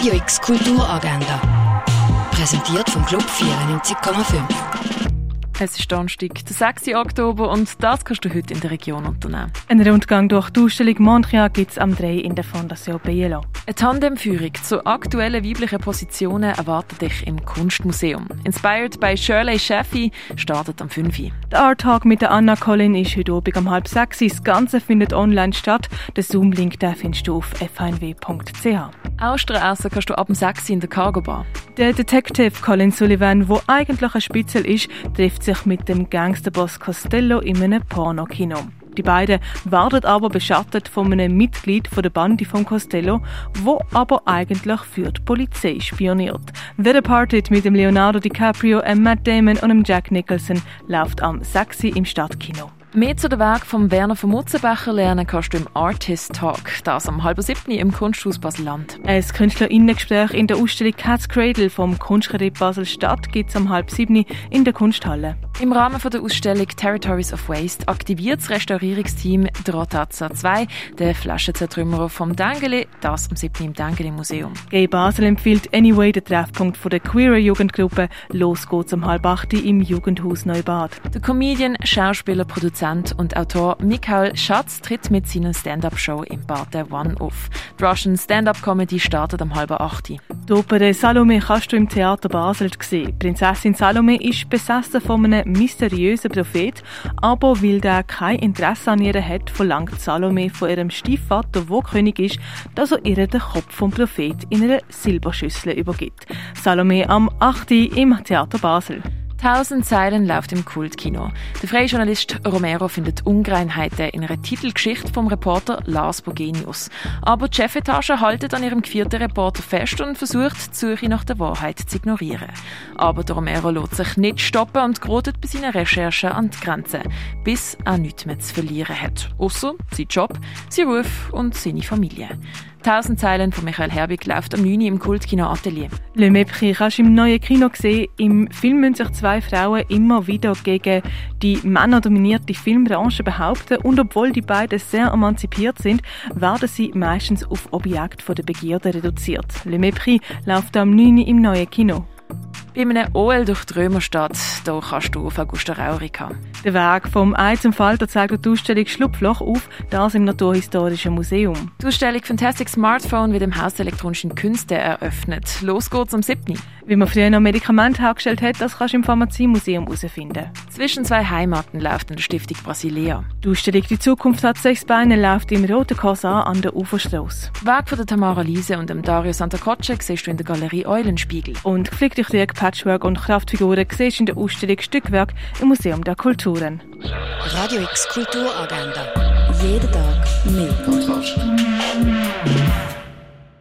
Radio X Kulturagenda. Präsentiert vom Club 94,5. Es ist Donnerstag, der 6. Oktober und das kannst du heute in der Region unternehmen. Ein Rundgang durch die Ausstellung Montreal gibt es am 3 in der Fondation Bielo. Eine Tandemführung zu aktuellen weiblichen Positionen erwartet dich im Kunstmuseum. Inspired by Shirley Sheffy startet am 5. Der Art Talk mit der Anna Collin ist heute Abend um halb sechs. Das Ganze findet online statt. Den Zoom-Link findest du auf fhnw.ch. Austern essen kannst du ab dem 6 in der Cargo Bar. Der Detective Colin Sullivan, wo eigentlich ein Spitzel ist, trifft sich mit dem Gangsterboss Costello in einem Pornokino. Die beiden werden aber beschattet von einem Mitglied der Bande von Costello, wo aber eigentlich für die Polizei spioniert. The Departed mit dem Leonardo DiCaprio, Matt Damon und dem Jack Nicholson läuft am 6. im Stadtkino. Mehr zu der Weg von Werner von Mutzenbecher lernen kannst du im Artist Talk, das am halb siebten im Kunsthaus Basel-Land. Ein Künstlerinnengespräch in der Ausstellung Cat's Cradle vom Kunstkredit Basel-Stadt gibt es am halb siebten in der Kunsthalle. Im Rahmen der Ausstellung Territories of Waste aktiviert das Restaurierungsteam Drotazza 2 den Flaschenzertrümmerer vom Dengeli, das am 7. im Dengeli Museum. Gay Basel empfiehlt Anyway den Treffpunkt von der queeren Jugendgruppe. Los geht's um halb acht im Jugendhaus Neubad. Der Comedian, Schauspieler, Produzent und Autor Michael Schatz tritt mit seiner Stand-Up-Show im Bad der One auf. Die Russian Stand-Up-Comedy startet am halb acht. Die Opere Salome kannst du im Theater Basel sehen. Prinzessin Salome ist besessen von einem mysteriösen Prophet, aber weil der kein Interesse an ihr hat, verlangt Salome von ihrem Stiefvater, wo König ist, dass er ihr den Kopf vom Prophet in einer Silberschüssel übergibt. Salome am 8. im Theater Basel. Tausend Zeilen läuft im Kultkino. Der freie Journalist Romero findet Ungereinheiten in einer Titelgeschichte vom Reporter Lars Bogenius. Aber die Chefetage haltet an ihrem vierten Reporter fest und versucht, die Suche nach der Wahrheit zu ignorieren. Aber der Romero lässt sich nicht stoppen und grotet bei seinen Recherchen an die Grenze, bis er nichts mehr zu verlieren hat. Außer sein Job, sein Ruf und seine Familie. Tausend Zeilen von Michael Herbig läuft am 9. im Kultkino Atelier. Le Mépris kannst du im neuen Kino sehen. Im Film müssen sich zwei Frauen immer wieder gegen die männerdominierte Filmbranche behaupten und obwohl die beiden sehr emanzipiert sind, werden sie meistens auf Objekt der Begierde reduziert. Le Mépris läuft am 9. im neuen Kino. Bei einem OL durch die Römerstadt, da kannst du auf Augusta Raurica. Der Weg vom Ei zum Falter zeigt die Ausstellung Schlupfloch auf, das im Naturhistorischen Museum. Die Ausstellung Fantastic Smartphone wird im Haus der elektronischen Künste eröffnet. Los geht's am 7. Wie man früher noch Medikamente hergestellt hat, das kannst du im Pharmaziemuseum herausfinden. Zwischen zwei Heimaten läuft in der Stiftung Brasilia. Die Ausstellung Die Zukunft hat sechs Beine läuft im Roten Korsar an der Uferstrasse. Weg von der Tamara Liese und dem Dario Santacocce siehst du in der Galerie Eulenspiegel. Und durch die Patchwork und Kraftfiguren siehst du in der Ausstellung Stückwerk im Museum der Kulturen. Radio X Kulturagenda. Jeden Tag mehr.